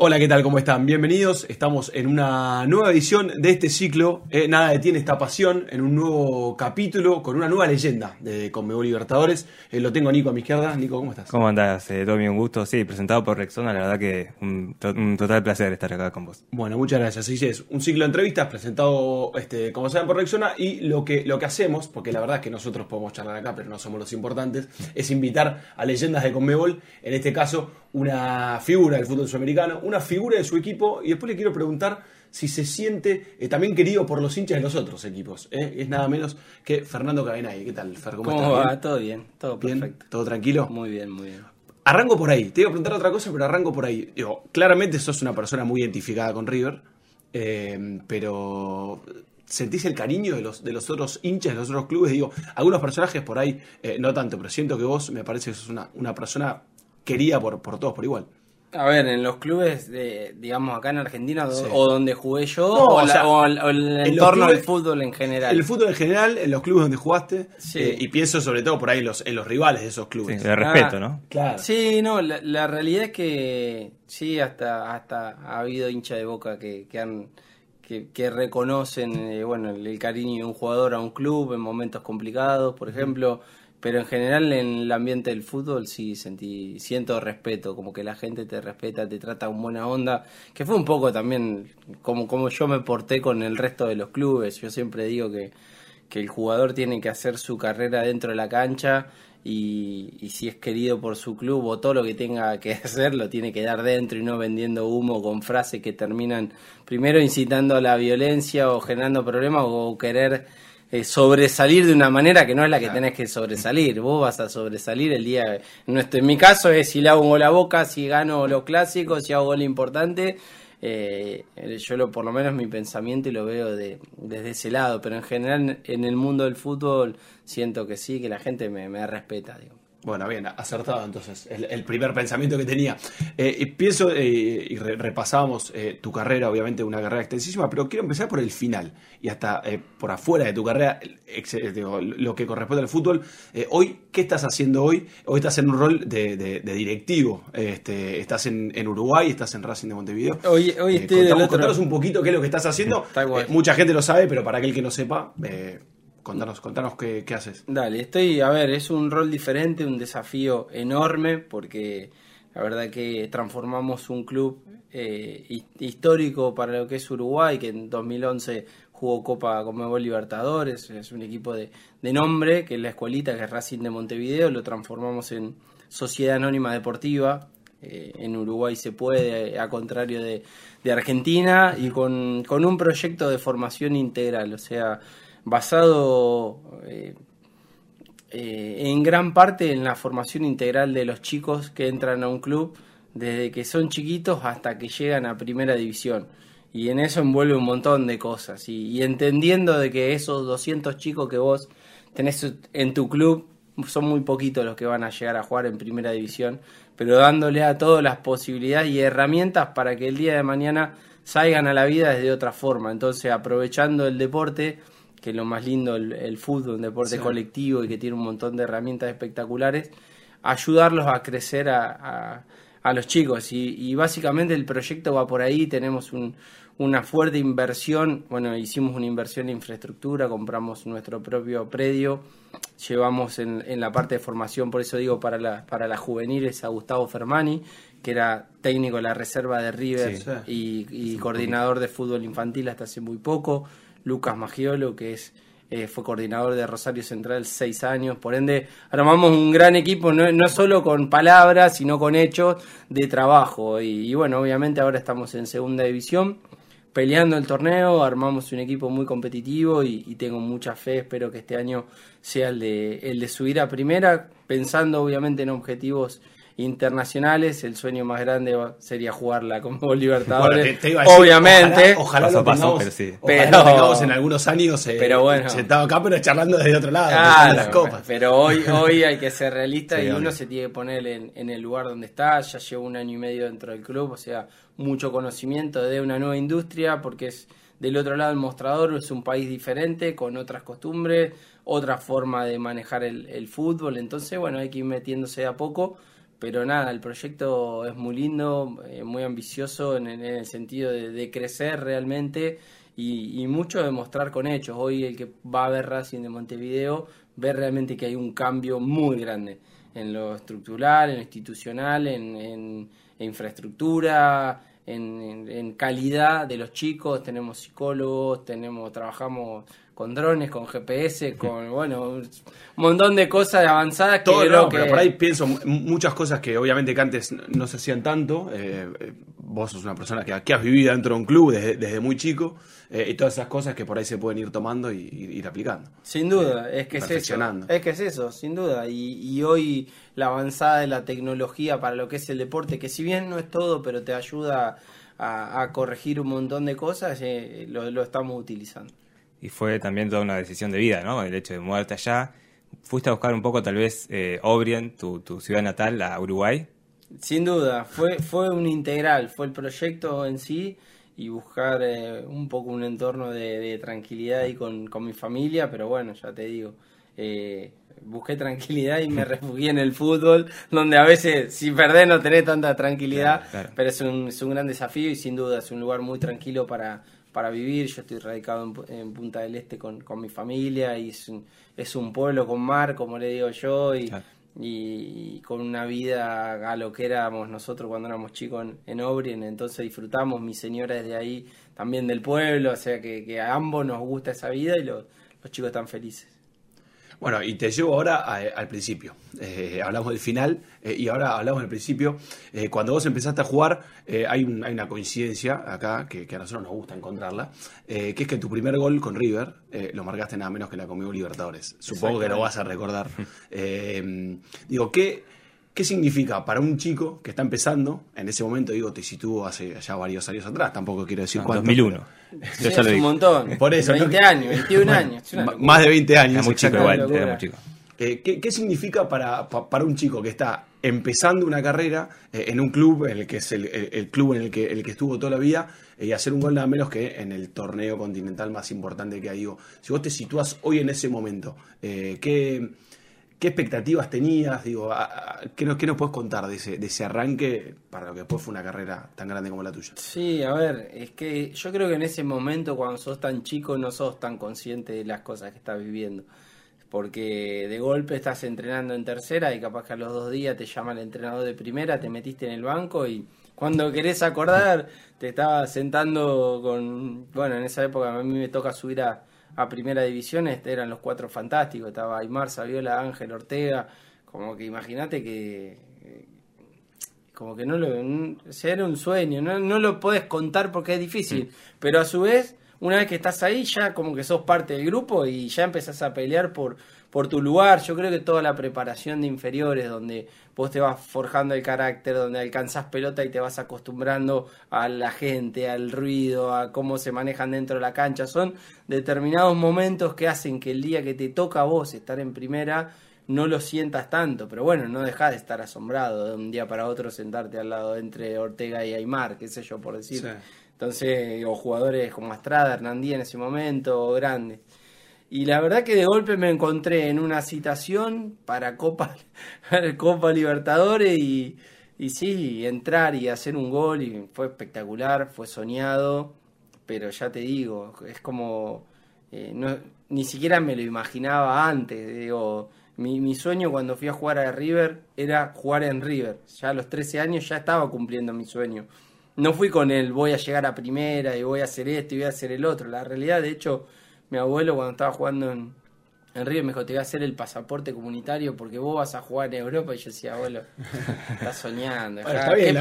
Hola, ¿qué tal? ¿Cómo están? Bienvenidos. Estamos en una nueva edición de este ciclo. Eh, nada detiene esta pasión en un nuevo capítulo con una nueva leyenda de Conmebol Libertadores. Eh, lo tengo Nico a mi izquierda. Nico, ¿cómo estás? ¿Cómo andás, eh, Tommy? Un gusto. Sí, presentado por Rexona. La verdad que un, to- un total placer estar acá con vos. Bueno, muchas gracias. Así es, un ciclo de entrevistas presentado, este, como saben, por Rexona. Y lo que, lo que hacemos, porque la verdad es que nosotros podemos charlar acá, pero no somos los importantes, es invitar a leyendas de Conmebol, en este caso, una figura del fútbol sudamericano, una figura de su equipo. Y después le quiero preguntar si se siente eh, también querido por los hinchas de los otros equipos. ¿eh? Es nada menos que Fernando Cabenay. ¿Qué tal, Fer? ¿Cómo, ¿Cómo, estás? va? ¿Bien? Todo bien, todo ¿Bien? perfecto. ¿Todo tranquilo? Muy bien, muy bien. Arranco por ahí. Te iba a preguntar otra cosa, pero arranco por ahí. Digo, claramente sos una persona muy identificada con River, eh, pero ¿sentís el cariño de los, de los otros hinchas, de los otros clubes? Digo, algunos personajes por ahí, eh, no tanto, pero siento que vos me parece que sos una, una persona querida por, por todos por igual. A ver, en los clubes, de, digamos, acá en Argentina, Sí. o donde jugué yo, No, o, o la- sea, o el, o el entorno clubes- del fútbol en general. El fútbol en general, en los clubes donde jugaste, Sí. eh, y pienso sobre todo por ahí en los, en los rivales de esos Sí, clubes. de respeto, Ah. ¿no? Claro. Sí, no, la, la realidad es que sí, hasta, hasta ha habido hinchas de boca que, que han que, que reconocen eh, bueno el, el cariño de un jugador a un club en momentos complicados, por ejemplo, pero en general en el ambiente del fútbol sí sentí siento respeto, como que la gente te respeta, te trata con buena onda, que fue un poco también como como yo me porté con el resto de los clubes. Yo siempre digo que que el jugador tiene que hacer su carrera dentro de la cancha y, y si es querido por su club o todo lo que tenga que hacer lo tiene que dar dentro y no vendiendo humo con frases que terminan primero incitando a la violencia o generando problemas o querer eh, sobresalir de una manera que no es la que tenés que sobresalir. Vos vas a sobresalir el día. En, nuestro- en mi caso es si le hago un gol a boca, si gano los clásicos, si hago gol importante. Eh, yo lo, por lo menos mi pensamiento y lo veo de, desde ese lado, pero en general en el mundo del fútbol siento que sí, que la gente me, me respeta. Digo. Bueno, bien, acertado entonces, el, el primer pensamiento que tenía. Eh, y pienso, eh, y re- repasábamos eh, tu carrera, obviamente una carrera extensísima, pero quiero empezar por el final y hasta por afuera de tu carrera, el- ex- digo, lo que corresponde al fútbol. Hoy, ¿qué estás haciendo hoy? Hoy estás en un rol de, de- de directivo, este, estás en, en Uruguay, estás en Racing de Montevideo. Hoy, hoy estoy del contamos, otro- contanos un poquito qué es lo que estás haciendo. Mucha gente lo sabe, pero para aquel que no sepa, eh, contanos, contanos qué, qué haces. Dale, estoy, a ver, es un rol diferente, un desafío enorme, porque la verdad que transformamos un club eh, hi- histórico para lo que es Uruguay, que en 2011 jugó Copa Conmebol Libertadores, es un equipo de, de nombre, que es la escuelita, que es Racing de Montevideo, lo transformamos en Sociedad Anónima Deportiva, eh, en Uruguay se puede, a contrario de, de Argentina, y con, con un proyecto de formación integral, o sea, basado eh, eh, en gran parte en la formación integral de los chicos que entran a un club, desde que son chiquitos hasta que llegan a primera división. Y en eso envuelve un montón de cosas. Y, y entendiendo de que esos 200 chicos que vos tenés en tu club son muy poquitos los que van a llegar a jugar en primera división, pero dándole a todos las posibilidades y herramientas para que el día de mañana salgan a la vida desde otra forma. Entonces, aprovechando el deporte, que es lo más lindo el, el fútbol, un deporte Sí. colectivo y que tiene un montón de herramientas espectaculares, ayudarlos a crecer a, a- a los chicos. Y, y básicamente el proyecto va por ahí, tenemos un- una fuerte inversión, bueno, hicimos una inversión en infraestructura, compramos nuestro propio predio, llevamos en, en la parte de formación, por eso digo, para la, para las juveniles a Gustavo Fermani, que era técnico de la reserva de River Sí. y, y coordinador de fútbol infantil hasta hace muy poco. Lucas Magiolo, que es eh, fue coordinador de Rosario Central seis años. Por ende, armamos un gran equipo, no, no solo con palabras, sino con hechos de trabajo. Y, bueno, obviamente ahora estamos en segunda división, peleando el torneo, armamos un equipo muy competitivo y, y tengo mucha fe, espero que este año sea el de, el de subir a primera, pensando obviamente en objetivos internacionales, el sueño más grande sería jugarla como Libertadores, Bueno, te- te iba a decir, obviamente. Ojalá, ojalá Paso lo a paso, tengamos, pero sí. ojalá Pero- lo tengamos en algunos años eh, Pero bueno. sentado acá, pero charlando desde otro lado, Claro, las copas. Pero hoy, hoy hay que ser realista Sí, y uno se tiene que poner en, en el lugar donde está. Ya llevo un año y medio dentro del club, o sea, mucho conocimiento de una nueva industria, porque es del otro lado del mostrador, es un país diferente, con otras costumbres, otra forma de manejar el, el fútbol. Entonces, bueno, hay que ir metiéndose de a poco. Pero nada, el proyecto es muy lindo, eh, muy ambicioso en, en el sentido de, crecer realmente y, y mucho de mostrar con hechos. Hoy el que va a ver Racing de Montevideo ve realmente que hay un cambio muy grande en lo estructural, en lo institucional, en, infraestructura, en- en calidad de los chicos. Tenemos psicólogos, tenemos trabajamos con drones, con GPS, con bueno, un montón de cosas avanzadas que Todo, creo no, que pero por ahí pienso muchas cosas que obviamente que antes no- se hacían tanto. Eh, eh, vos sos una persona que, que has vivido dentro de un club desde, desde muy chico eh, y todas esas cosas que por ahí se pueden ir tomando y, y ir aplicando. Sin duda, es que es eso. Es que es eso, sin duda. Y, y hoy la avanzada de la tecnología para lo que es el deporte, que si bien no es todo, pero te ayuda a, a corregir un montón de cosas, eh, lo, lo estamos utilizando. Y fue también toda una decisión de vida, ¿no? El hecho de mudarte allá. Fuiste a buscar un poco, tal vez, eh, Obrien, tu, tu ciudad natal, a Uruguay. Sin duda, fue, fue un integral, fue el proyecto en sí y buscar eh, un poco un entorno de, de tranquilidad ahí con, con mi familia, pero bueno, ya te digo, eh, busqué tranquilidad y me refugié en el fútbol, donde a veces si perdés no tenés tanta tranquilidad, Claro, claro. pero es un, es un gran desafío y sin duda es un lugar muy tranquilo para, para vivir. Yo estoy radicado en, en Punta del Este con, con mi familia y es un, es un pueblo con mar, como le digo yo, y, Claro. y, y con una vida a lo que éramos nosotros cuando éramos chicos en, en Obrien, entonces disfrutamos, mi señora es de ahí, también del pueblo, o sea que, que a ambos nos gusta esa vida y los chicos están felices. Bueno, y te llevo ahora a- al principio. Eh, hablamos del final eh, y ahora hablamos del principio. Eh, cuando vos empezaste a jugar, eh, hay, un- hay una coincidencia acá que, que a nosotros nos gusta encontrarla, que es que tu primer gol con River lo marcaste nada menos que en la Conmigo Libertadores. Supongo que lo vas a recordar. Digo, ¿qué, ¿qué significa para un chico que está empezando? En ese momento, digo, te situó hace ya varios años atrás, tampoco quiero decir No, cuánto. 2001. Sí, Yo es ya lo un montón. Por eso, 20 ¿no? años, 21 Bueno, años. más de 20 años. Era muy chico igual, era muy chico. Eh, ¿qué, qué significa para, pa- para un chico que está empezando una carrera eh, en un club, en el que es el, el- el club en el que, el que estuvo toda la vida, eh, y hacer un gol nada menos que en el torneo continental más importante que hay? Digo, si vos te situás hoy en ese momento, eh, ¿qué, qué expectativas tenías? Digo, ¿qué, nos, ¿Qué nos puedes contar de ese, de ese arranque para lo que después fue una carrera tan grande como la tuya? Sí, a ver, es que yo creo que en ese momento cuando sos tan chico no sos tan consciente de las cosas que estás viviendo. Porque de golpe estás entrenando en tercera y capaz que a los dos días te llama el entrenador de primera, te metiste en el banco y cuando querés acordar te estaba sentando con... Bueno, en esa época a mí me toca subir a, a primera división, este, eran los cuatro fantásticos, estaba Aymar, Saviola, Ángel, Ortega, como que imagínate que como que no lo n- o sea, era un sueño, no, no lo puedes contar porque es difícil, pero a su vez, una vez que estás ahí, ya como que sos parte del grupo y ya empezás a pelear por, por tu lugar. Yo creo que toda la preparación de inferiores, donde vos te vas forjando el carácter, donde alcanzás pelota y te vas acostumbrando a la gente, al ruido, a cómo se manejan dentro de la cancha, son determinados momentos que hacen que el día que te toca a vos estar en primera, no lo sientas tanto, pero bueno, no dejas de estar asombrado de un día para otro sentarte al lado entre Ortega y Aymar, qué sé yo por decir. Sí. Entonces, o jugadores como Estrada, Hernandía en ese momento, grandes. Y la verdad que de golpe me encontré en una citación para Copa, Copa Libertadores y, y sí, entrar y hacer un gol y fue espectacular, fue soñado, pero ya te digo, es como, eh, ni siquiera me lo imaginaba antes, digo, mi, mi sueño cuando fui a jugar a River era jugar en River, ya a los 13 años ya estaba cumpliendo mi sueño. No fui con el voy a llegar a primera y voy a hacer esto y voy a hacer el otro. La realidad, de hecho, mi abuelo cuando estaba jugando en, en River me dijo, te voy a hacer el pasaporte comunitario porque vos vas a jugar en Europa. Y yo decía, abuelo, estás soñando. Bueno, está bien,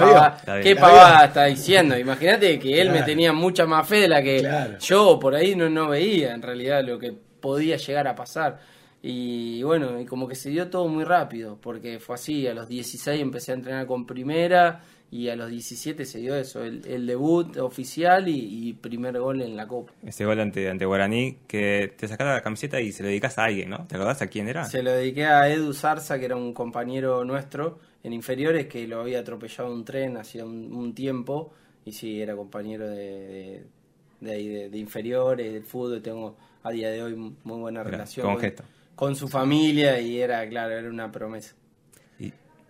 ¿Qué. Está pavada está diciendo? Imagínate que él me tenía mucha más fe de la que Claro. yo por ahí no, no veía en realidad lo que podía llegar a pasar. Y bueno, y como que se dio todo muy rápido, porque fue así, a los 16 empecé a entrenar con primera y a los 17 se dio eso, el, el debut oficial y, y primer gol en la Copa. Ese gol ante, ante Guaraní, que te sacaste la camiseta y se lo dedicas a alguien, ¿no? ¿Te acordás a quién era? Se lo dediqué a Edu Zarza, que era un compañero nuestro en inferiores, que lo había atropellado un tren hacía un, un tiempo, y sí, era compañero de, de, de de- inferiores, del fútbol, tengo a día de hoy muy buena Mira, relación con con su familia y era, claro, era una promesa.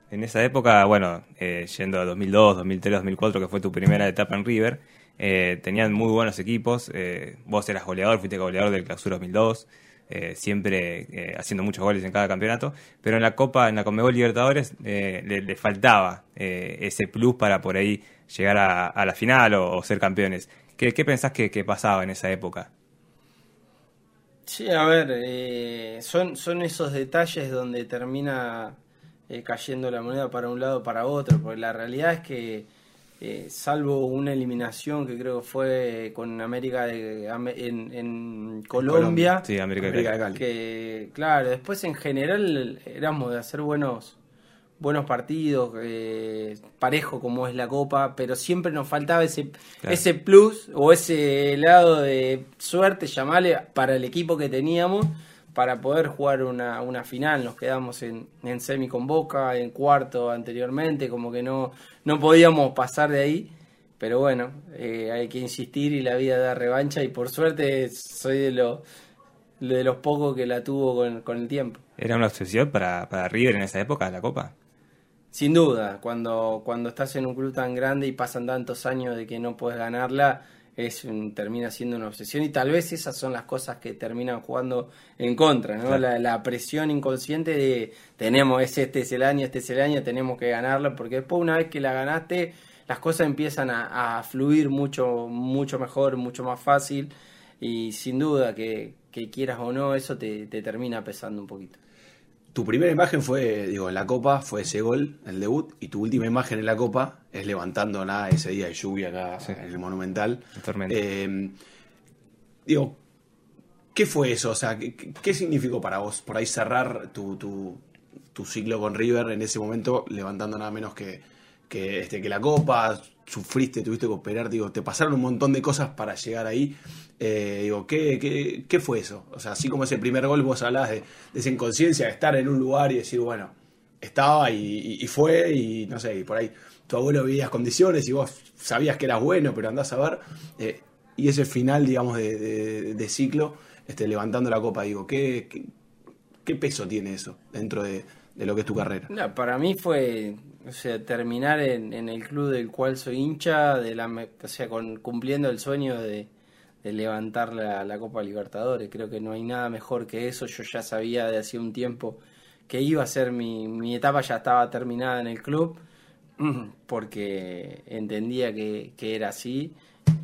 En esa época, bueno, eh, yendo a 2002, 2003, 2004, que fue tu primera etapa en River, eh, tenían muy buenos equipos. eh, vos eras goleador, fuiste goleador del Clausura 2002, eh, siempre haciendo muchos goles en cada campeonato. Pero en la Copa, en la Conmebol Libertadores, le, faltaba ese plus para por ahí llegar a, la final o, ser campeones. ¿Qué, qué pensás que, pasaba en esa época? Sí, a ver, son esos detalles donde termina eh, cayendo la moneda para un lado o para otro, porque la realidad es que, eh, salvo una eliminación que creo que fue con América de, en, en Colombia, Sí, América, América de. Cali. que claro, después en general éramos de hacer buenos buenos partidos, eh, parejo como es la Copa, pero siempre nos faltaba ese, Claro. ese plus o ese lado de suerte, llamarle, para el equipo que teníamos para poder jugar una, una final. Nos quedamos en, en semi con Boca, en cuarto anteriormente, como que no, no podíamos pasar de ahí. Pero bueno, eh, hay que insistir y la vida da revancha y por suerte soy de los de los pocos que la tuvo con, con el tiempo. ¿Era una obsesión para, para River en esa época, la Copa? Sin duda, cuando, cuando estás en un club tan grande y pasan tantos años de que no puedes ganarla, es un- termina siendo una obsesión y tal vez esas son las cosas que terminan jugando en contra, ¿no? Claro. La, la presión inconsciente de tenemos, es este es el año, este es el año, tenemos que ganarla, porque después una vez que la ganaste, las cosas empiezan a, a fluir mucho, mucho mejor, mucho más fácil y sin duda que, que quieras o no, eso te, te termina pesando un poquito. Tu primera imagen fue, digo, en la Copa, fue ese gol, el debut, y tu última imagen en la Copa es levantando nada ese día de lluvia acá Sí. en el Monumental. Eh, digo, ¿qué fue eso? O sea, ¿qué, qué- qué significó para vos por ahí cerrar tu, tu, tu ciclo con River en ese momento, levantando nada menos que, que, este, que la Copa? Sufriste, tuviste que operar, digo, te pasaron un montón de cosas para llegar ahí. Eh, digo, ¿qué, qué, qué fue eso? O sea, así como ese primer gol, vos hablabas de, de esa inconsciencia, de estar en un lugar y decir, bueno, estaba y, fue, y no sé, y por ahí tu abuelo veías condiciones y vos sabías que eras bueno, pero andás a ver. eh, y ese final, digamos, de, ciclo, este, levantando la copa, digo, ¿qué, qué, peso tiene eso dentro de, lo que es tu carrera? Para mí fue, o sea, terminar en, en el club del cual soy hincha, de la, o sea, con, cumpliendo el sueño de, levantar la, Copa Libertadores. Creo que no hay nada mejor que eso. Yo ya sabía de hacía un tiempo que iba a ser mi, mi etapa, ya estaba terminada en el club, porque entendía que, que era así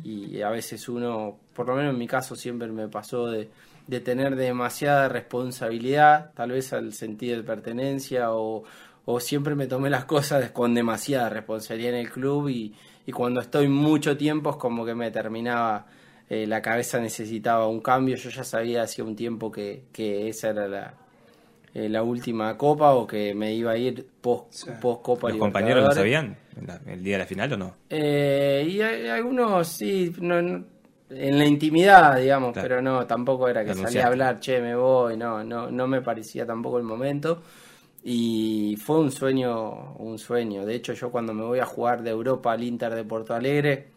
y a veces uno, por lo menos en mi caso siempre me pasó de, de tener demasiada responsabilidad, tal vez al sentido de pertenencia o, o siempre me tomé las cosas con demasiada responsabilidad en el club y, y cuando estoy mucho tiempo es como que me terminaba, eh, la cabeza necesitaba un cambio, yo ya sabía hacía un tiempo que, que esa era la, eh, la última copa o que me iba a ir post, post Copa ¿Los compañeros lo sabían en la- el día de la final o no? Eh, y hay- algunos sí, no- no- en la intimidad, digamos, Claro. pero no, tampoco era que salía a hablar, che, me voy, no, no, no me parecía tampoco el momento. Y fue un sueño, un sueño. De hecho, yo cuando me voy a jugar de Europa al Inter de Porto Alegre,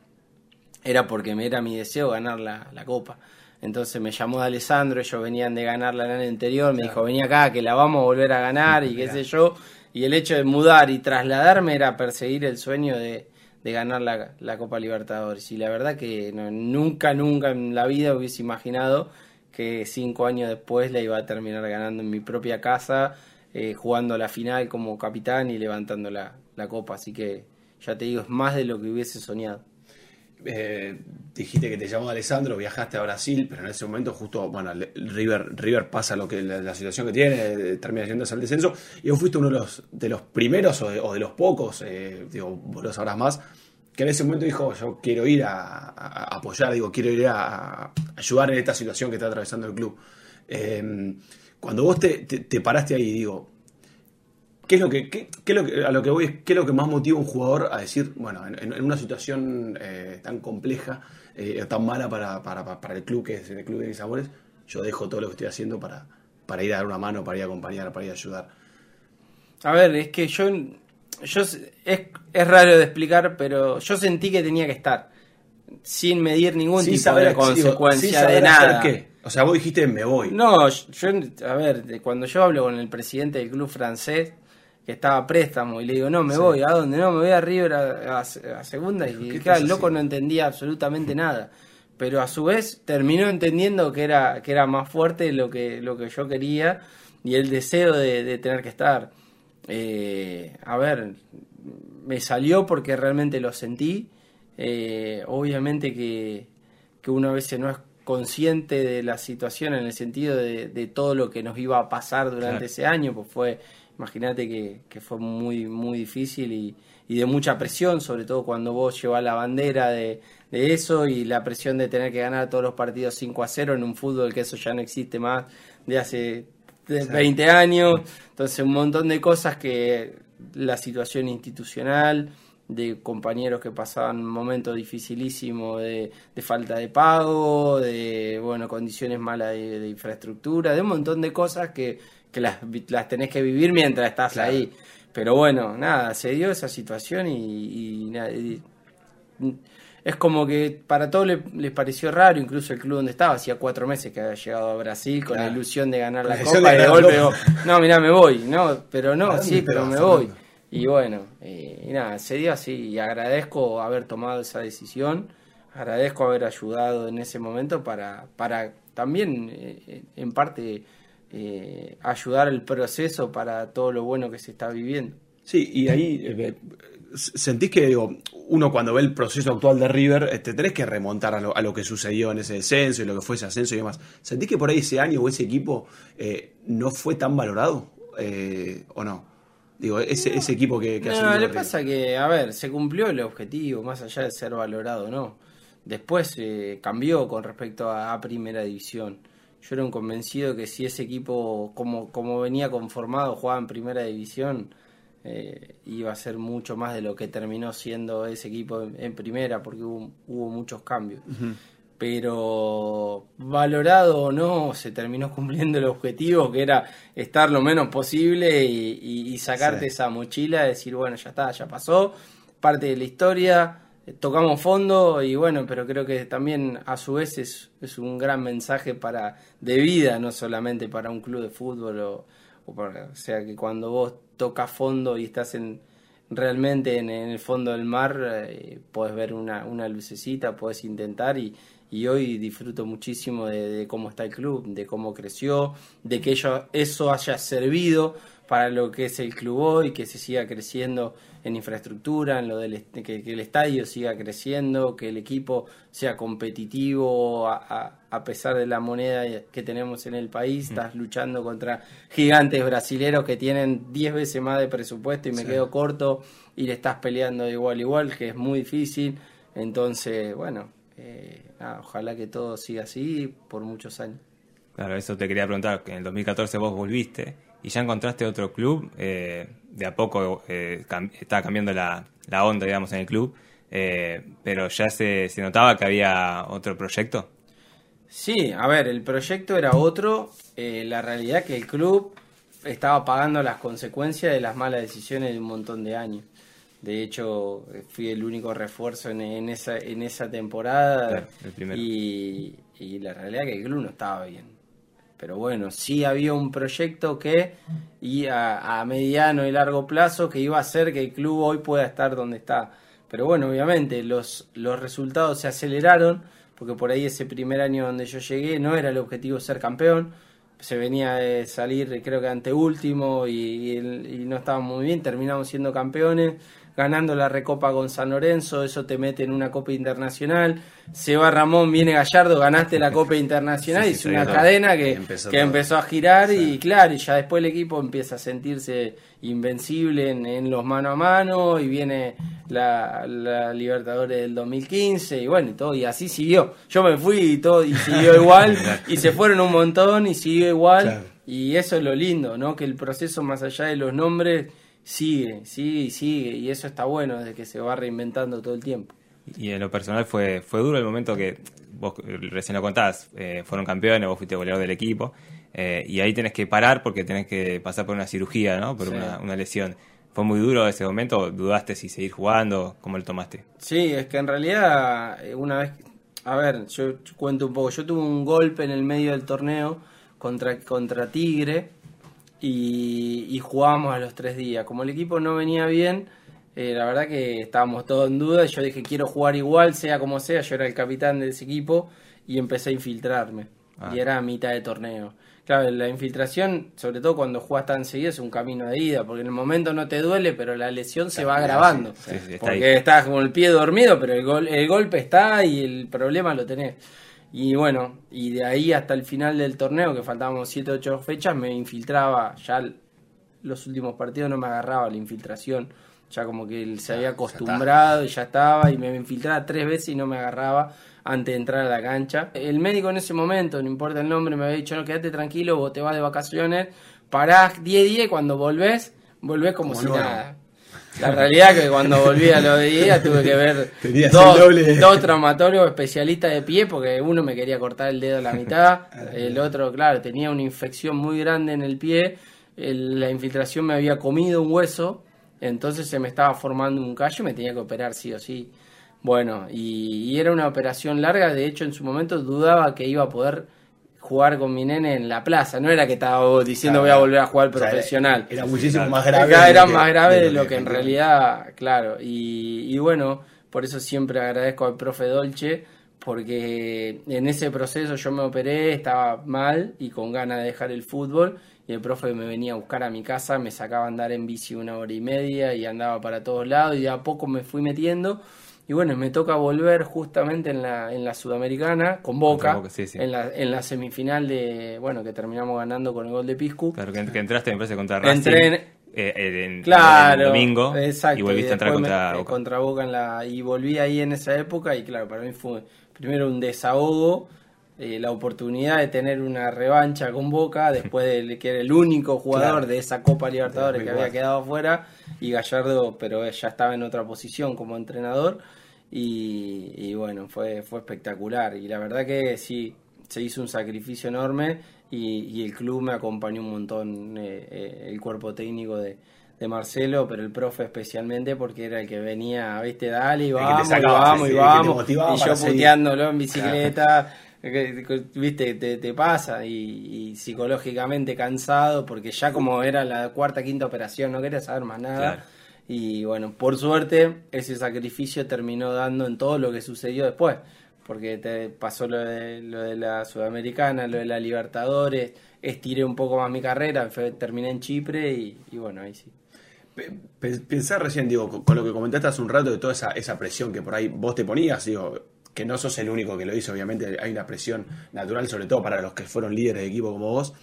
era porque me era mi deseo ganar la, la copa. Entonces me llamó de Alessandro, ellos venían de ganar la el anterior, me dijo, vení acá, que la vamos a volver a ganar y qué sé yo. Y el hecho de mudar y trasladarme era perseguir el sueño de, de ganar la, la Copa Libertadores. Y la verdad que no- nunca, nunca en la vida hubiese imaginado que cinco años después la iba a terminar ganando en mi propia casa, eh, jugando la final como capitán y levantando la, la copa. Así que ya te digo, es más de lo que hubiese soñado. Eh, dijiste que te llamó Alessandro, viajaste a Brasil, pero en ese momento justo, bueno, River, River pasa lo que la, situación que tiene, eh, termina yéndose al descenso, y vos fuiste uno de los, primeros o de, los pocos, eh, digo, vos lo sabrás más, que en ese momento dijo, yo quiero ir a, apoyar, digo, quiero ir a, ayudar en esta situación que está atravesando el club. Cuando vos te, te- te paraste ahí, digo, ¿Qué es lo que, qué, qué es lo que- a lo que voy es qué es lo que más motiva a un jugador a decir, bueno, en, en una situación eh, tan compleja, eh, tan mala para, para, para el club que es el club de mis amores, yo dejo todo lo que estoy haciendo para, para ir a dar una mano, para ir a acompañar, para ir a ayudar. A ver, es que yo, yo es, es raro de explicar, pero yo sentí que tenía que estar sin medir ningún Sin tipo saber- de consecuencia sin saber de hacer nada. qué. O sea, vos dijiste me voy. No, yo, a ver, cuando yo hablo con el presidente del club francés, que estaba a préstamo y le digo, no, me voy, ¿a dónde? No, me voy a River a, a- a segunda y claro, el loco no entendía absolutamente nada. Pero a su vez terminó entendiendo que era, que era más fuerte lo que, lo que yo quería y el deseo de, de tener que estar. Eh, a ver, me salió porque realmente lo sentí. Eh, obviamente que, que uno a veces no es consciente de la situación en el sentido de, de todo lo que nos iba a pasar durante Claro. ese año, pues fue, imagínate que, que fue muy, muy difícil y, y de mucha presión, sobre todo cuando vos llevas la bandera de, de eso y la presión de tener que ganar todos los partidos 5 a 0 en un fútbol que eso ya no existe más de hace de 20 años, entonces un montón de cosas que la situación institucional, de compañeros que pasaban momentos dificilísimos de, de falta de pago, de bueno condiciones malas de, de infraestructura, de un montón de cosas que, que las, las tenés que vivir mientras estás Claro. ahí. Pero bueno, nada, se dio esa situación y, y nada, y- es como que para todos le- les pareció raro, incluso el club donde estaba, hacía cuatro meses que había llegado a Brasil con la ilusión de ganar la copa y de golpe no, mirá, me voy, no, pero ¿A no, dónde sí, pero me voy. Y bueno, eh, nada, se dio así y agradezco haber tomado esa decisión, agradezco haber ayudado en ese momento para, para también, eh, en parte, eh, ayudar el proceso para todo lo bueno que se está viviendo. Sí, y ahí eh, sentís que digo, uno cuando ve el proceso actual de River, te tenés que remontar a lo, a lo que sucedió en ese descenso y lo que fue ese ascenso y demás. ¿Sentís que por ahí ese año o ese equipo no fue tan valorado? ¿O no? Digo, ese, ese equipo que, que No, le pasa que, a ver, se cumplió el objetivo, más allá de ser valorado no. Después eh, cambió con respecto a, a Primera División. Yo era un convencido que si ese equipo, como, como venía conformado, jugaba en Primera División, eh, iba a ser mucho más de lo que terminó siendo ese equipo en, en Primera, porque hubo, hubo muchos cambios. Pero valorado o no, se terminó cumpliendo el objetivo que era estar lo menos posible y, y- y sacarte Sí. esa mochila, decir, bueno, ya está, ya pasó, parte de la historia, eh, tocamos fondo y bueno, pero creo que también a su vez es, es un gran mensaje para de vida, no solamente para un club de fútbol o, o para- o sea que cuando vos tocas fondo y estás en realmente en, en el fondo del mar eh, podés ver una, una lucecita, podés intentar y, y hoy disfruto muchísimo de, de cómo está el club, de cómo creció, de que ello, eso haya servido para lo que es el club hoy, que se siga creciendo en infraestructura, en lo del que, que el estadio siga creciendo, que el equipo sea competitivo a, a- a pesar de la moneda que tenemos en el país. Estás luchando contra gigantes brasileros que tienen 10 veces más de presupuesto y me Sí. quedo corto y le estás peleando de igual a igual, que es muy difícil. Entonces, bueno, eh, nada, ojalá que todo siga así por muchos años. Claro, eso te quería preguntar, que en el 2014 vos volviste y ya encontraste otro club, eh, de a poco eh, cam- estaba cambiando la, la onda, digamos, en el club, eh, pero ya se, se notaba que había otro proyecto. Sí, a ver, el proyecto era otro, eh, la realidad que el club estaba pagando las consecuencias de las malas decisiones de un montón de años. De hecho, eh, fui el único refuerzo en, en esa, en esa temporada Claro, el primero. y, y la realidad que el club no estaba bien. Pero bueno, sí había un proyecto que y a, a mediano y largo plazo que iba a hacer que el club hoy pueda estar donde está. Pero bueno, obviamente los, los resultados se aceleraron porque por ahí ese primer año donde yo llegué no era el objetivo ser campeón. Se venía de salir creo que ante último y, y y no estábamos muy bien, terminamos siendo campeones, ganando la recopa con San Lorenzo, eso te mete en una copa internacional. Se va Ramón, viene Gallardo, ganaste la copa internacional Sí, es una cadena que, Empezó que empezó a girar y claro, y ya después el equipo empieza a sentirse invencible en, en los mano a mano y viene la, la Libertadores del 2015 y bueno, y todo, y así siguió. Yo me fui y todo, y siguió igual, y se fueron un montón y siguió igual, Claro. y eso es lo lindo, ¿no? Que el proceso más allá de los nombres sigue, sigue y sigue, y eso está bueno desde que se va reinventando todo el tiempo. Y en lo personal fue, fue duro el momento que vos eh, recién lo contabas, eh, fueron campeones, vos fuiste goleador del equipo, eh, y ahí tenés que parar porque tenés que pasar por una cirugía, ¿no? Por Sí. una, una lesión. ¿Fue muy duro ese momento? ¿Dudaste si seguir jugando? ¿Cómo lo tomaste? Sí, es que en realidad una vez, a ver, yo cuento un poco, yo tuve un golpe en el medio del torneo contra, contra Tigre, y, y jugábamos a los tres días. Como el equipo no venía bien, eh, la verdad que estábamos todos en duda. Yo dije, quiero jugar igual, sea como sea. Yo era el capitán de ese equipo y empecé a infiltrarme. Ah. Y era a mitad de torneo. Claro, la infiltración, sobre todo cuando juegas tan seguido, es un camino de ida, porque en el momento no te duele, pero la lesión se va agravando. sí, sí, está porque ahí. estás con el pie dormido, pero el, gol, el golpe está y el problema lo tenés. Y bueno, y de ahí hasta el final del torneo, que faltábamos 7 8 fechas, me infiltraba. Ya los últimos partidos no me agarraba la infiltración. Ya como que él se había acostumbrado y ya estaba. Y me infiltraba tres veces y no me agarraba antes de entrar a la cancha. El médico en ese momento, no importa el nombre, me había dicho: No, quédate tranquilo, vos te vas de vacaciones, parás 10 días y cuando volvés, volvés como, Como si nuevo. nada. La realidad que cuando volví a lo de día tuve que ver Tenías dos, dos traumatólogos especialistas de pie porque uno me quería cortar el dedo a la mitad, el otro, claro, tenía una infección muy grande en el pie, el- la infiltración me había comido un hueso, entonces se me estaba formando un callo y me tenía que operar sí o sí. Bueno, y, y era una operación larga, de hecho en su momento dudaba que iba a poder jugar con mi nene en la plaza, no era que estaba diciendo Claro. voy a volver a jugar profesional. Era muchísimo más grave. Acá de era lo más grave de lo que en realidad, claro. Y, y bueno, por eso siempre agradezco al profe Dolce, porque en ese proceso yo me operé, estaba mal y con ganas de dejar el fútbol. Y el profe me venía a buscar a mi casa, me sacaba a andar en bici una hora y media y andaba para todos lados y de a poco me fui metiendo. Y bueno, me toca volver justamente en la, en la Sudamericana con Boca, Boca, sí, sí. En, la, en la semifinal de, bueno, que terminamos ganando con el gol de Piscu. Claro, que, que entraste, me parece, contra Racing. Entré en- eh, eh, en- Claro, el domingo. exacto, Y volviste a entrar contra me- Boca. contra Boca en la, y volví ahí en esa época y claro, para mí fue primero un desahogo, eh, la oportunidad de tener una revancha con Boca después de que era el único jugador Claro. de esa Copa Libertadores que 2004. había quedado afuera y Gallardo, pero ya estaba en otra posición como entrenador y, y bueno, fue, fue espectacular y la verdad que sí, se hizo un sacrificio enorme y, y el club me acompañó un montón, eh, eh, el cuerpo técnico de, de Marcelo, pero el profe especialmente porque era el que venía, viste, dale y vamos, y vamos, sí, y vamos, y yo puteándolo en bicicleta. que, viste, te, te pasa y, y psicológicamente cansado porque ya como era la cuarta, quinta operación no quería saber más nada Claro. y bueno, por suerte ese sacrificio terminó dando en todo lo que sucedió después, porque te pasó lo de, lo de la Sudamericana, lo de la Libertadores, estiré un poco más mi carrera, fue- terminé en Chipre y, y bueno, ahí sí. Pe- pe- Pensar recién, digo, con, con lo que comentaste hace un rato de toda esa, esa presión que por ahí vos te ponías, digo, que no sos el único que lo hizo, obviamente hay una presión natural, sobre todo para los que fueron líderes de equipo como vos,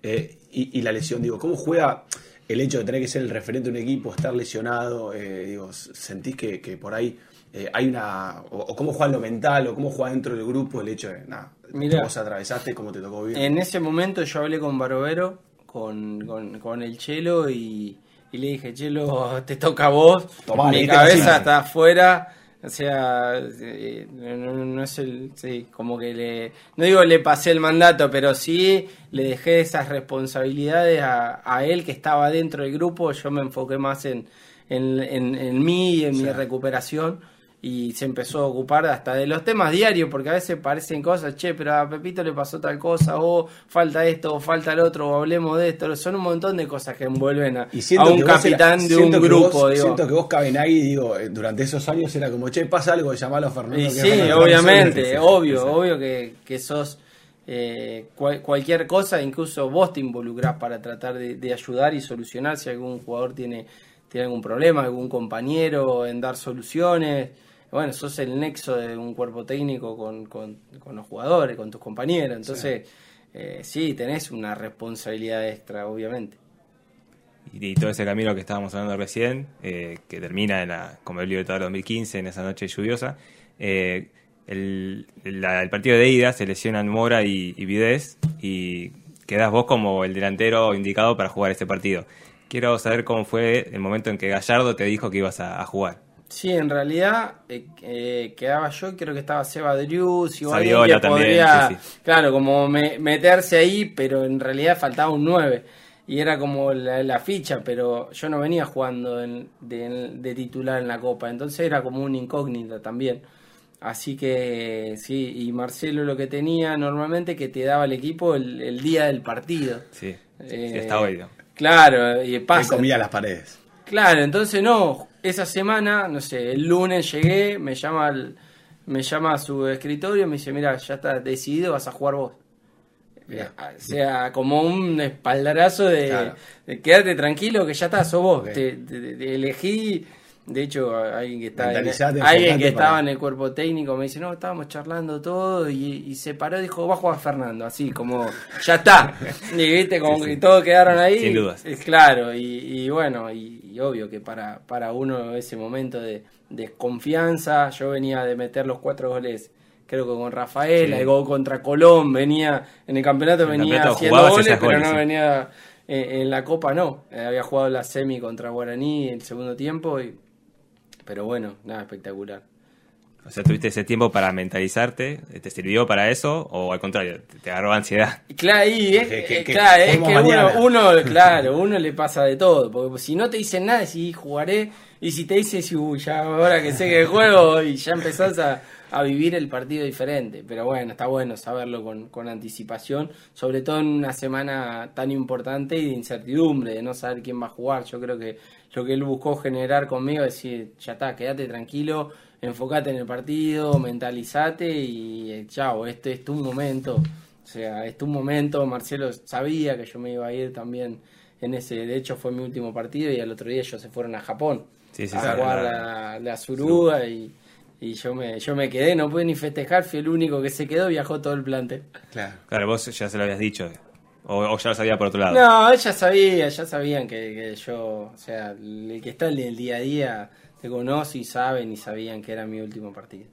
eh, y, y la lesión, digo, ¿cómo juega el hecho de tener que ser el referente de un equipo, estar lesionado? Eh, digo, ¿sentís que, que por ahí eh, hay una, o, o cómo juega lo mental, o cómo juega dentro del grupo el hecho de, nada, vos atravesaste, cómo te tocó vivir? En ese momento yo hablé con Barovero, con, con, con el Chelo y, y le dije, Chelo, te toca a vos, Tomá, mi cabeza está afuera, o sea, eh, no, no- es el, sí, como que le, no digo le pasé el mandato, pero sí le dejé esas responsabilidades a, a él que estaba dentro del grupo, yo me enfoqué más en, en, en, en mí y en mi recuperación y se empezó a ocupar hasta de los temas diarios, porque a veces parecen cosas, che, pero a Pepito le pasó tal cosa, o falta esto, o falta el otro, o hablemos de esto, son un montón de cosas que envuelven a, Y a siento un capitán era- de un grupo, vos- digo. Siento que vos Cabenagui, digo, eh, durante esos años era como, che, pasa algo, llamalo a Fernando. Y que sí, obviamente, transfer". obvio, obvio que, que sos eh, cual- cualquier cosa, incluso vos te involucrás para tratar de, de ayudar y solucionar si algún jugador tiene, tiene algún problema, algún compañero, en dar soluciones. Bueno, sos el nexo de un cuerpo técnico con, con- con los jugadores, con tus compañeros. Entonces, eh, sí, tenés una responsabilidad extra, obviamente. Y, y todo ese camino que estábamos hablando recién, eh, que termina en la Copa Libertadores 2015, en esa noche lluviosa, eh, el, la- el partido de ida se lesionan Mora y, y Vidés y quedás vos como el delantero indicado para jugar ese partido. Quiero saber cómo fue el momento en que Gallardo te dijo que ibas a, a jugar. Sí, en realidad eh, eh, quedaba yo y creo que estaba Seba Drius y alguien que también, podría, sí, sí. claro, como me- meterse ahí, pero en realidad faltaba un 9 y era como la, la ficha, pero yo no venía jugando en- de, de titular en la Copa, entonces era como una incógnita también. Así que sí, y Marcelo lo que tenía normalmente que te daba el equipo el, el día del partido. Sí, sí, Eh, está. ¿no? Claro, y Que pasa. comía las paredes. Claro, entonces no, esa semana, no sé, el lunes llegué, me llama al- me llama a su escritorio y me dice, mira, ya está decidido, vas a jugar vos. Mirá. O sea, como un espaldarazo de, Claro. de tranquilo que ya está, sos vos. Te, te- te elegí, de hecho, alguien que está en- alguien que estaba para- en el cuerpo técnico me dice, no, estábamos charlando todo y, y se paró y dijo, va a jugar Fernando, así como, ya está. Y viste, como Sí, que sí. todos quedaron ahí. Sin dudas. Claro, y, y bueno, y, y obvio que para, para uno ese momento de, de confianza, yo venía de meter los cuatro goles, creo que con Rafael, Sí. el gol contra Colón, venía, en el campeonato el venía campeonato haciendo goles, pero no sí. venía en la Copa, no. Eh, había jugado la semi contra Guaraní el segundo tiempo, y, pero bueno, nada, espectacular. O sea, tuviste ese tiempo para mentalizarte, ¿te sirvió para eso o al contrario, te, agarró ansiedad? Claro, y es, Que- que- eh, que claro, es que uno, uno, claro, uno le pasa de todo. Porque si no te dicen nada, decís jugaré. Y si te dices, uy, ya ahora que sé que juego, y ya empezás a, a vivir el partido diferente. Pero bueno, está bueno saberlo con, con anticipación, sobre todo en una semana tan importante y de incertidumbre, de no saber quién va a jugar. Yo creo que lo que él buscó generar conmigo es decir, ya está, quédate tranquilo, enfocate en el partido, mentalizate y eh, chao, este es tu momento. O sea, es tu momento. Marcelo sabía que yo me iba a ir también en ese. De hecho, fue mi último partido y al otro día ellos se fueron a Japón Sí, sí, a jugar la, la Suruga y, y yo me yo me quedé. No pude ni festejar. Fui el único que se quedó. Viajó todo el plantel. Claro. Claro, vos ya se lo habías dicho, o, o ya lo sabía por otro lado. No, ella sabía, ya sabían que, que yo, o sea, el que está en el día a día te conoce y saben y sabían que era mi último partido.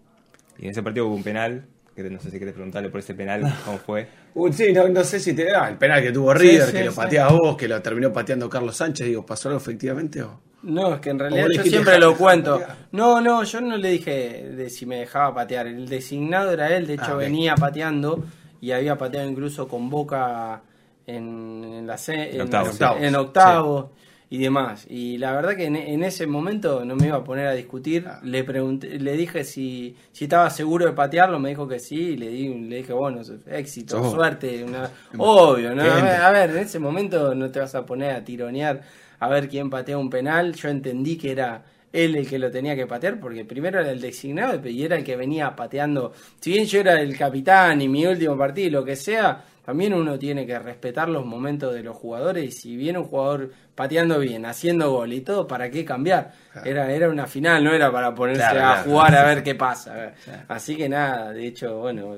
Y en ese partido hubo un penal, que no sé si querés preguntarle por ese penal, cómo fue. Uh, sí, no, no sé si te ah, el penal que tuvo River, Sí, sí, que lo sí. pateas vos, que lo terminó pateando Carlos Sánchez, digo, ¿pasó algo efectivamente o? No, es que en ¿O realidad yo siempre "Dejá- lo cuento. patear"? No, no, yo no le dije de si me dejaba patear. El designado era él, de hecho Ah, ok. venía pateando y había pateado incluso con Boca en, en la se- en, octavos. en- en octavos y demás. Y la verdad que en, en ese momento no me iba a poner a discutir. Ah. Le pregunté, le dije si, si estaba seguro de patearlo, me dijo que sí, y le, di, le dije, bueno, éxito, suerte, una- obvio, ¿no? A ver, a ver, en ese momento no te vas a poner a tironear a ver quién patea un penal. Yo entendí que era él el que lo tenía que patear, porque primero era el designado y era el que venía pateando. Si bien yo era el capitán y mi último partido, y lo que sea, también uno tiene que respetar los momentos de los jugadores. Y si viene un jugador pateando bien, haciendo gol y todo, ¿para qué cambiar? Claro. Era, era una final, no era para ponerse Claro, a claro. jugar a ver qué pasa. Así que nada, de hecho, bueno,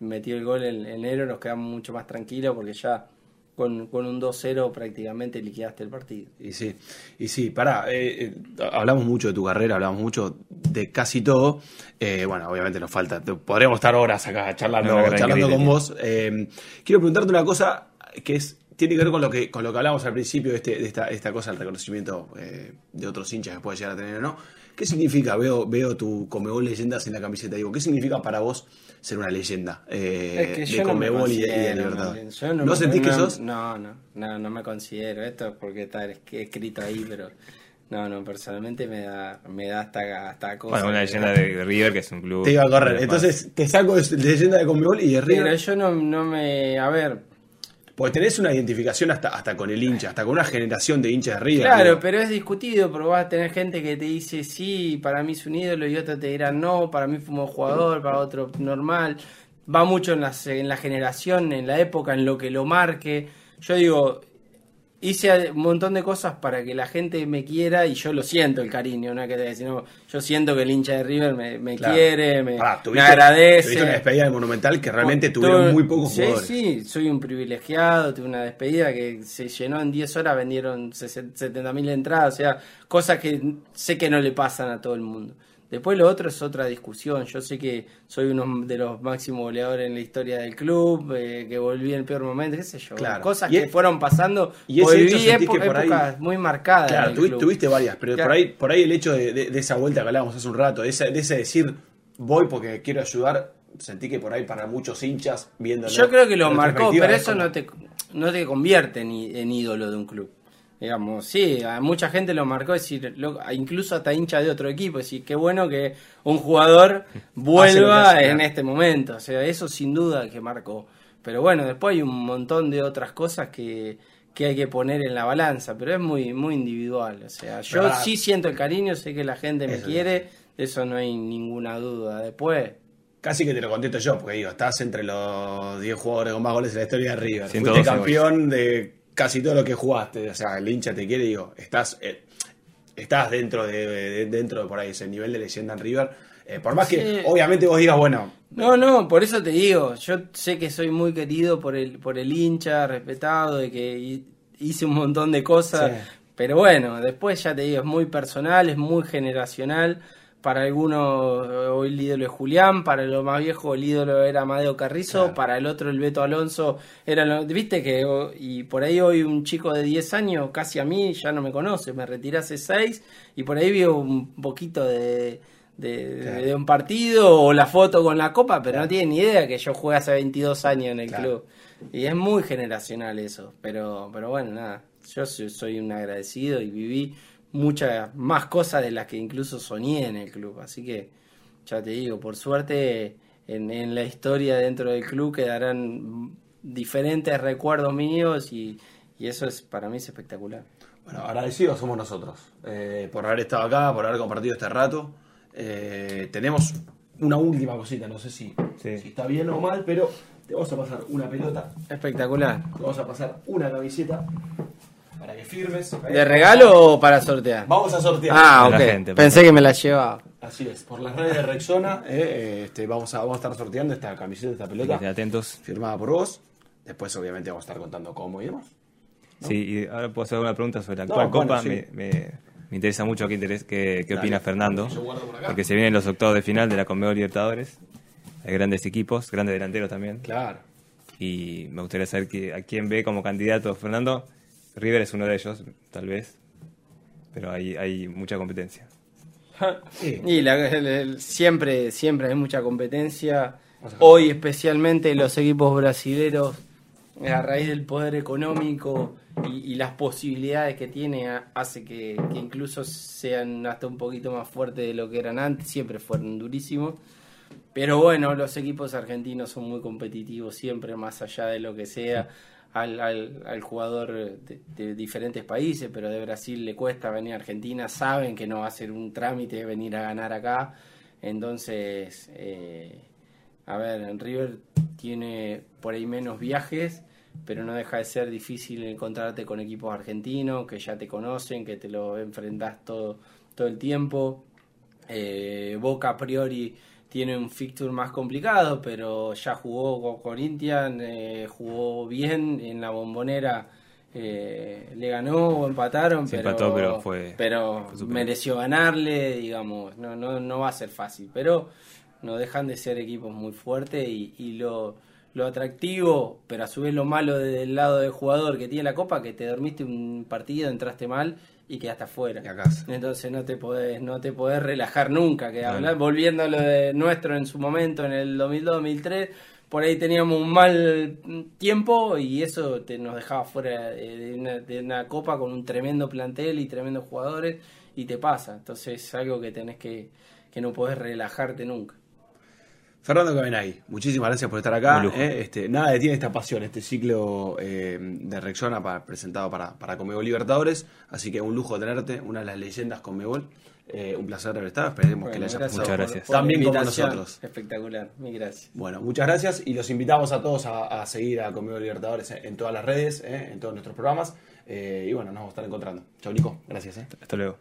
metió el gol en enero, nos quedamos mucho más tranquilos porque ya con, con un 2-0 prácticamente liquidaste el partido. Y sí, y sí, pará, eh, eh, hablamos mucho de tu carrera, hablamos mucho de casi todo. Eh, bueno, obviamente nos falta, podríamos estar horas acá charlando, No, charlando con vos. Eh, quiero preguntarte una cosa que es tiene que ver con lo que con lo que hablamos al principio de, este, de esta, esta cosa, el reconocimiento eh, de otros hinchas que puede llegar a tener o no. ¿Qué significa? Veo, veo tu Comebol leyendas en la camiseta. Digo, ¿qué significa para vos ser una leyenda eh, Es que de no Comebol y de, de Libertad? no, ¿No, me- sentís que no- sos? No, no, no, no me considero. Esto es porque está es- escrito ahí, pero no, no, personalmente me da, me da hasta, hasta cosas. Bueno, una leyenda de River, que es un club. Te iba a correr. de Entonces te saco de leyenda de Comebol y de River. Pero yo no, no me. A ver, Porque tenés una identificación hasta, hasta con el hincha, hasta con una generación de hinchas de River. Claro, pero es discutido, pero vas a tener gente que te dice sí, para mí es un ídolo y otros te dirán no, para mí fue un jugador, para otro normal. Va mucho en la, en la generación, en la época, en lo que lo marque. Yo digo, hice un montón de cosas para que la gente me quiera y yo lo siento el cariño, no es que te decir, no, yo siento que el hincha de River me, me Claro. quiere, me, Pará, me tuviste- agradece. Tuviste una despedida de Monumental que realmente Tu- tuvieron muy pocos sí, jugadores. Sí, soy un privilegiado, tuve una despedida que se llenó en 10 horas, vendieron 70.000 entradas, o sea, cosas que sé que no le pasan a todo el mundo. Después lo otro es otra discusión. Yo sé que soy uno de los máximos goleadores en la historia del club, eh, que volví en el peor momento, qué sé yo. Claro. Cosas Y que es- fueron pasando. y ese volví hecho sentís épo- que por ahí- muy marcadas. Claro, tuvi- tuviste varias, pero Claro. por ahí, por ahí el hecho de, de- de esa vuelta que hablábamos hace un rato, de ese, de ese decir voy porque quiero ayudar, sentí que por ahí para muchos hinchas viendo. Yo creo que lo marcó, pero eso no te, no te convierte en, en ídolo de un club. Digamos, sí, a mucha gente lo marcó, es decir, lo- incluso hasta hincha de otro equipo, es decir, qué bueno que un jugador vuelva hace, en claro. este momento, o sea, eso sin duda que marcó. Pero bueno, después hay un montón de otras cosas que, qué hay que poner en la balanza, pero es muy, muy individual. O sea, yo Verdad. sí siento el cariño, sé que la gente me Eso, quiere, de eso no hay ninguna duda. Después, Casi que te lo contesto yo, porque digo, estás entre los 10 jugadores con más goles en la historia de River. 112 Fuiste campeón de casi todo lo que jugaste. O sea, el hincha te quiere, digo, estás, eh, estás dentro de, de- dentro de por ahí ese nivel de leyenda en River. Eh, por más que, obviamente, vos digas, bueno, No, no, por eso te digo, yo sé que soy muy querido por el, por el hincha, respetado, de que hi- hice un montón de cosas, Sí. pero bueno, después ya te digo, es muy personal, es muy generacional. Para algunos eh, hoy el ídolo es Julián, para lo más viejo el ídolo era Amadeo Carrizo, Claro. para el otro el Beto Alonso era lo, viste que y por ahí hoy un chico de 10 años casi a mí ya no me conoce, me retiré hace 6 y por ahí vio un poquito de, de, Claro. de un partido o la foto con la copa, pero no tiene ni idea que yo jugué hace 22 años en el club. Y es muy generacional eso, pero, pero bueno, nada, yo soy un agradecido y viví muchas más cosas de las que incluso soñé en el club, así que ya te digo, por suerte en, en la historia dentro del club quedarán diferentes recuerdos míos y, y eso es para mí es espectacular. Bueno, agradecidos somos nosotros eh, por haber estado acá, por haber compartido este rato. Eh, tenemos una última cosita, no sé si, Sí. si está bien o mal, pero te vamos a pasar una pelota, Espectacular. te vamos a pasar una camiseta para que firmes. ¿De regalo o para sortear? Vamos a sortear. Ah, ok. gente, Pensé que me la llevaba. Así es, por las redes de Rexona eh, eh, este, vamos, a, vamos a estar sorteando esta camiseta, esta pelota, estén atentos. firmada por vos. Después, obviamente, vamos a estar contando cómo y demás. Sí, y ahora puedo hacer una pregunta sobre la No, actual bueno, Copa. sí. Me, me- me interesa mucho qué, interes- qué, qué opina Fernando. Yo guardo por acá. Porque se vienen los octavos de final de la Conmebol Libertadores. Hay grandes equipos, grandes delanteros también. Claro. Y me gustaría saber que, a quién ve como candidato Fernando. River es uno de ellos, tal vez. Pero hay, hay mucha competencia. Sí. Y la- el- el- siempre, siempre hay mucha competencia. Hoy especialmente los equipos brasileros, a raíz del poder económico y, y las posibilidades que tiene, ha- hace que, que incluso sean hasta un poquito más fuertes de lo que eran antes. Siempre fueron durísimos. Pero bueno, los equipos argentinos son muy competitivos siempre, más allá de lo que sea al, al, jugador de, de diferentes países, pero de Brasil le cuesta venir a Argentina, saben que no va a ser un trámite venir a ganar acá. Entonces, eh, a ver, River tiene por ahí menos viajes, pero no deja de ser difícil encontrarte con equipos argentinos que ya te conocen, que te lo enfrentás todo, todo el tiempo. Eh, Boca a priori tiene un fixture más complicado, pero ya jugó con Corinthians, eh, jugó bien en la bombonera, eh, le ganó o empataron, Se pero, empató, pero fue- pero fue mereció ganarle, digamos, no, no, no va a ser fácil, pero no dejan de ser equipos muy fuertes y, y lo, lo atractivo, pero a su vez lo malo del lado del jugador que tiene la copa, que te dormiste un partido, entraste mal y quedaste afuera. Entonces no te podés, no te podés relajar nunca. Que Claro. volviendo a lo de nuestro en su momento, en el 2002-2003, por ahí teníamos un mal tiempo y eso te, nos dejaba fuera de, de una, de una copa con un tremendo plantel y tremendos jugadores y te pasa. Entonces es algo que tenés que, que no podés relajarte nunca. Fernando Cabenay, muchísimas gracias por estar acá. Eh, este, nada detiene esta pasión, este ciclo eh, de Rexona para- presentado para, para Comebol Libertadores. Así que un lujo tenerte, una de las leyendas Comebol. Eh, un placer haber estado, esperemos que le haya gracias pasado Muchas gracias. también como invitación. nosotros. Espectacular, mil gracias. Bueno, muchas gracias y los invitamos a todos a, a seguir a Comebol Libertadores en, en todas las redes, eh, en todos nuestros programas. Eh, y bueno, nos vamos a estar encontrando. Chao Nico, gracias. eh. Hasta luego.